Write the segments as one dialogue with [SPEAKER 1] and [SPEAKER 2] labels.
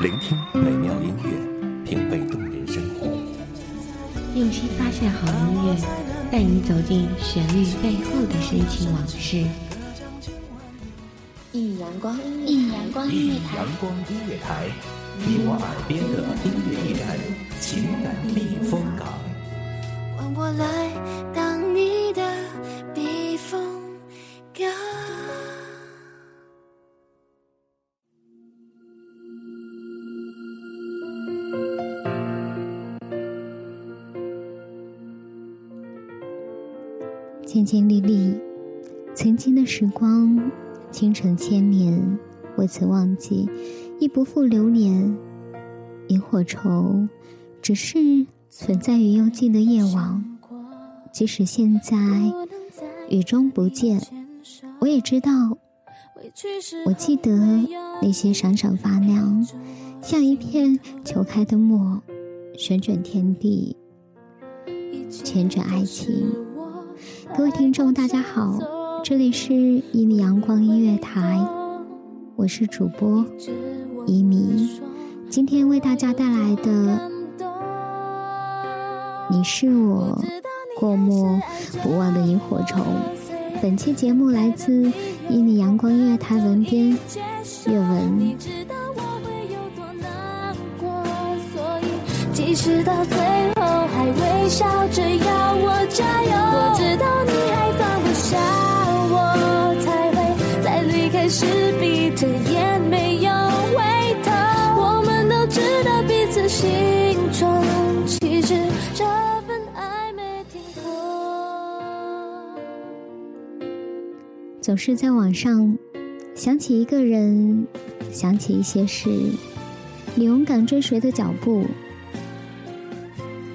[SPEAKER 1] 聆听美妙音乐，品味动人生活。
[SPEAKER 2] 用心发现好音乐，带你走进旋律背后的深情往事。
[SPEAKER 3] 一阳光音乐，一阳光音乐台，
[SPEAKER 1] 阳光音乐台，你我耳边的音乐驿站，
[SPEAKER 4] 千千历历，曾经的时光，倾城千年，未曾忘记，亦不负流年。萤火虫，只是存在于幽静的夜晚。即使现在雨中不见，我也知道。我记得那些闪闪发亮，像一片球开的墨，旋转天地，缱绻爱情。各位听众，大家好，这里是一米阳光音乐台，我是主播一米，今天为大家带来的你是我过目不忘的萤火虫。本期节目来自一米阳光音乐台文编岳文。
[SPEAKER 3] 即使到最后还微笑着要我加油，
[SPEAKER 4] 总是在网上想起一个人，想起一些事，你勇敢追随的脚步。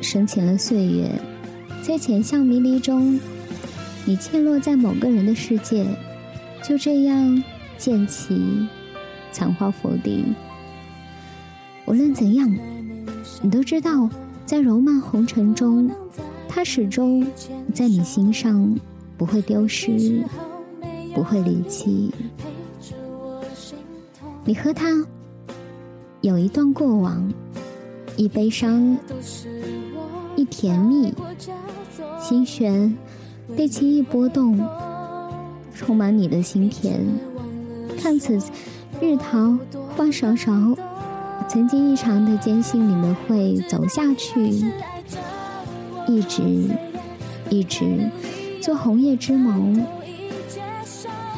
[SPEAKER 4] 深浅了岁月，在浅笑迷离中，你陷落在某个人的世界，就这样渐起，残花佛地。无论怎样，你都知道，在柔漫红尘中，他始终在你心上，不会丢失，不会离弃。你和他有一段过往，一悲伤。一甜蜜，心弦被轻易波动，充满你的心田。看此日桃花少少，曾经异常的坚信你们会走下去，一直一直做红叶之盟。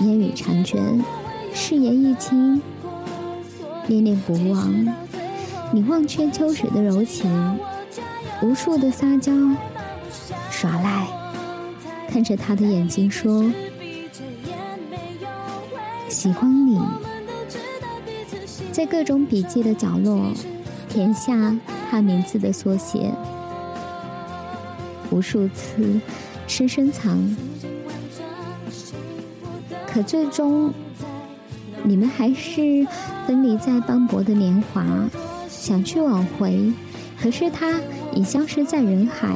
[SPEAKER 4] 烟雨婵娟，誓言一清，念念不忘。你忘却秋水的柔情。无数的撒娇、耍赖，看着他的眼睛说：“喜欢你。”在各种笔记的角落填下他名字的缩写，无数次深深藏。可最终，你们还是分离在斑驳的年华，想去挽回，可是他。已消失在人海，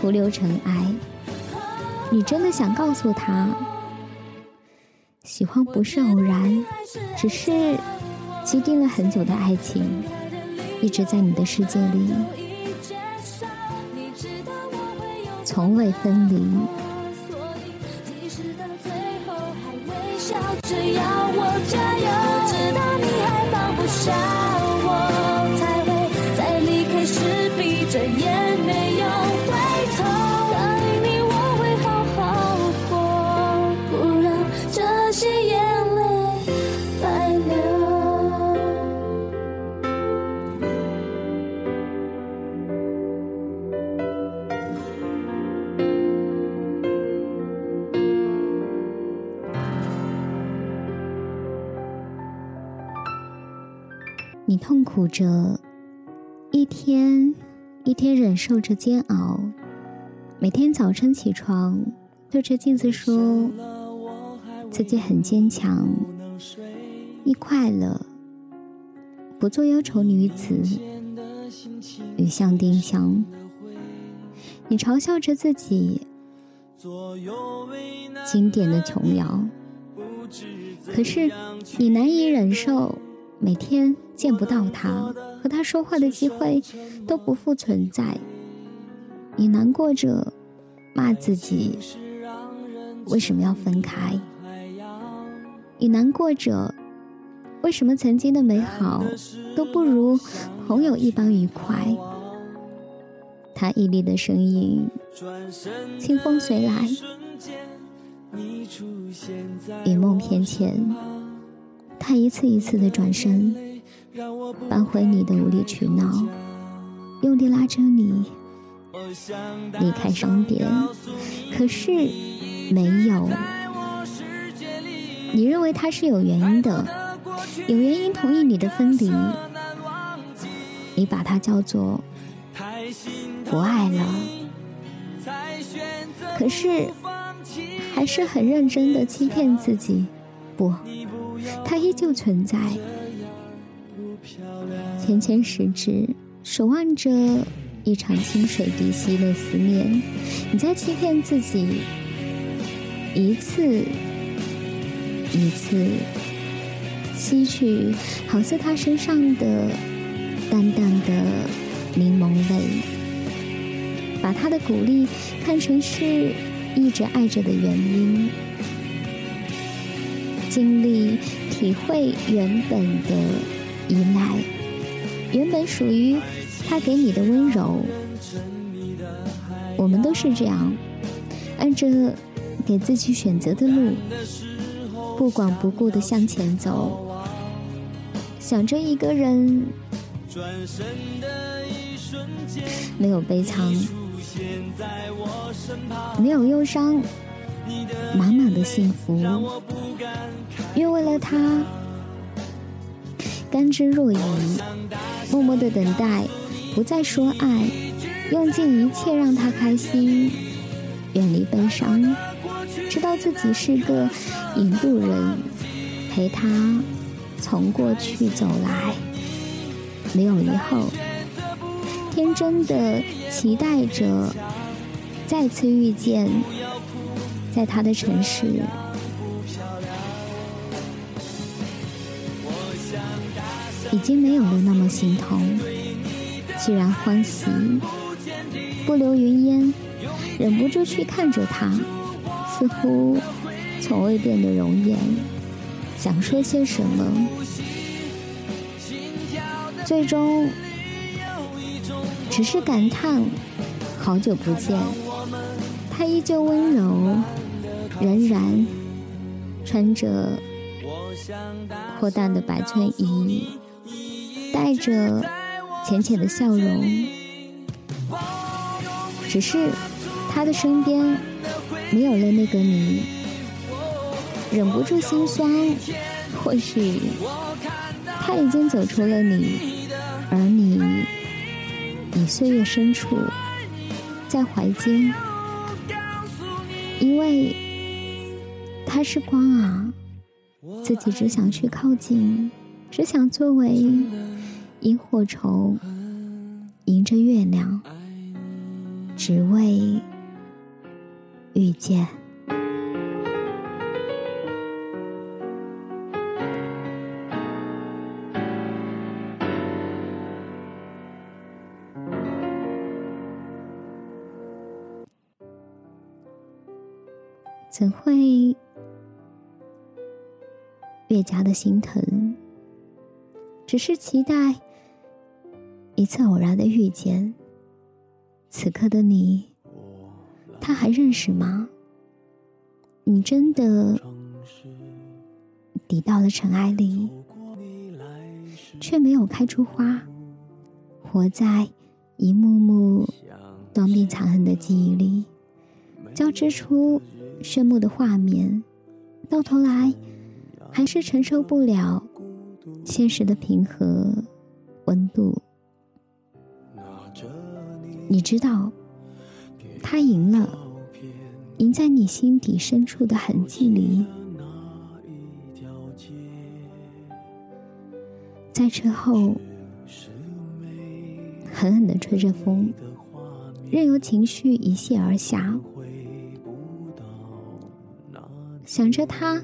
[SPEAKER 4] 徒留尘埃。你真的想告诉他，喜欢不是偶然，只是积淀了很久的爱情，一直在你的世界里，从未分离。
[SPEAKER 3] 只要我加油，直到你还放不下。
[SPEAKER 4] 痛苦着，一天一天忍受着煎熬，每天早晨起床，对着镜子说自己很坚强，一快乐，不做忧愁女子，雨巷丁香。你嘲笑着自己，经典的琼瑶，可是你难以忍受。每天见不到他，和他说话的机会都不复存在。你难过着，骂自己为什么要分开？你难过着，为什么曾经的美好都不如朋友一般愉快？他屹立的身影，清风随来，云梦偏浅。他一次一次的转身，扳回你的无理取闹，用力拉着你。离开身边，可是没有。你认为他是有原因的，有原因同意你的分离，你把他叫做不爱了。可是还是很认真的欺骗自己，不，他依旧存在。浅浅十指，守望着。一场清水滴稀的思念，你在欺骗自己，一次一次吸取，好似他身上的淡淡的柠檬味，把他的鼓励看成是一直爱着的原因，经历体会原本的依赖，原本属于。他给你的温柔，我们都是这样，按着给自己选择的路，不管不顾的向前走，想着一个人，没有悲伤，没有忧伤，满满的幸福，愿为了他甘之若饴，默默的等待。不再说爱，用尽一切让他开心，远离悲伤，知道自己是个引渡人，陪他从过去走来，没有以后，天真的期待着再次遇见，在他的城市，已经没有了那么心痛。既然欢喜，不留云烟，忍不住去看着他，似乎从未变的容颜，想说些什么，最终只是感叹好久不见。他依旧温柔，仍然穿着破淡的白衬衣，带着。浅浅的笑容，只是他的身边没有了那个你，忍不住心酸。或许他已经走出了你，而你已岁月深处，在怀间，因为他是光啊，自己只想去靠近，只想作为。萤火虫迎着月亮，只为遇见。怎会越加的心疼？只是期待。一次偶然的遇见，此刻的你，他还认识吗？你真的抵到了尘埃里，却没有开出花，活在一幕幕断壁残痕的记忆里，交织出炫目的画面，到头来还是承受不了现实的平和温度。你知道，他赢了，赢在你心底深处的痕迹里，在车后狠狠的吹着风，任由情绪一泻而下，想着他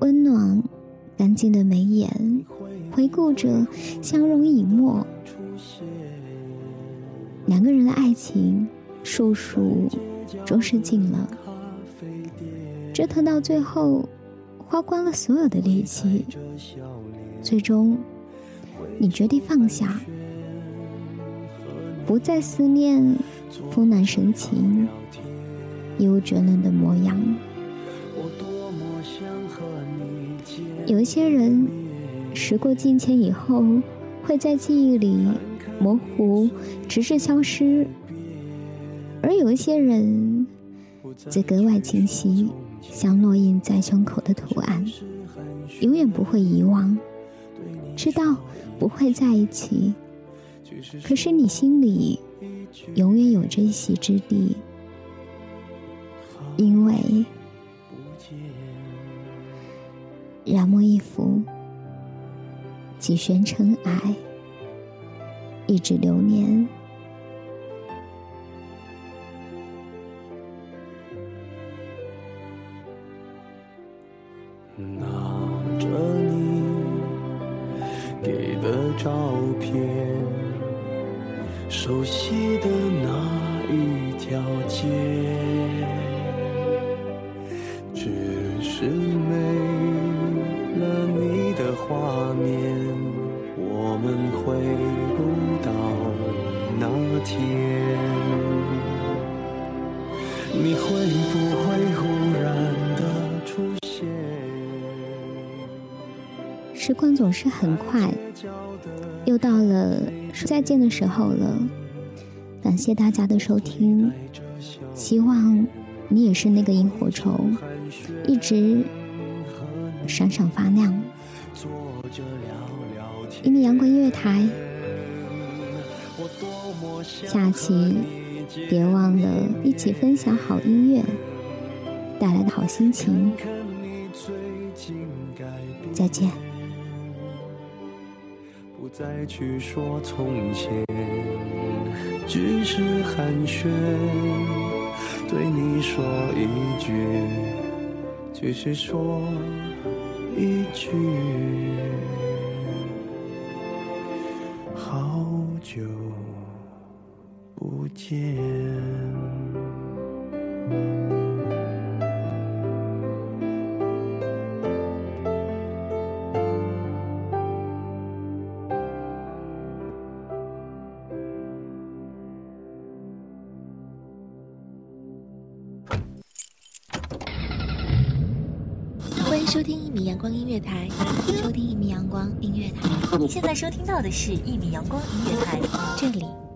[SPEAKER 4] 温暖干净的眉眼，回顾着相濡以沫，两个人的爱情，数数终是尽了，折腾到最后，花光了所有的力气，最终，你决定放下，不再思念，风暖神情，义无绝伦的模样。有一些人，时过境迁以后，会在记忆里模糊，直至消失；而有一些人，则格外清晰，像烙印在胸口的图案，永远不会遗忘。知道不会在一起，可是你心里永远有着一席之地，因为。染墨一幅，几悬尘埃，一纸流年。
[SPEAKER 5] 拿着你给的照片，熟悉的那一条街，你会不会忽然的出现？
[SPEAKER 4] 时光总是很快，又到了说再见的时候了。感谢大家的收听，希望你也是那个萤火虫，一直闪闪发亮。因为阳光音乐台，下期别忘了一起分享好音乐带来的好心情。再见。
[SPEAKER 5] 不再去说从前，只是寒暄，对你说一句，只是说一句。好久不见。
[SPEAKER 2] 欢迎收听一米阳光音乐台，收听一米阳光音乐台。你现在收听到的是一米阳光音乐台，这里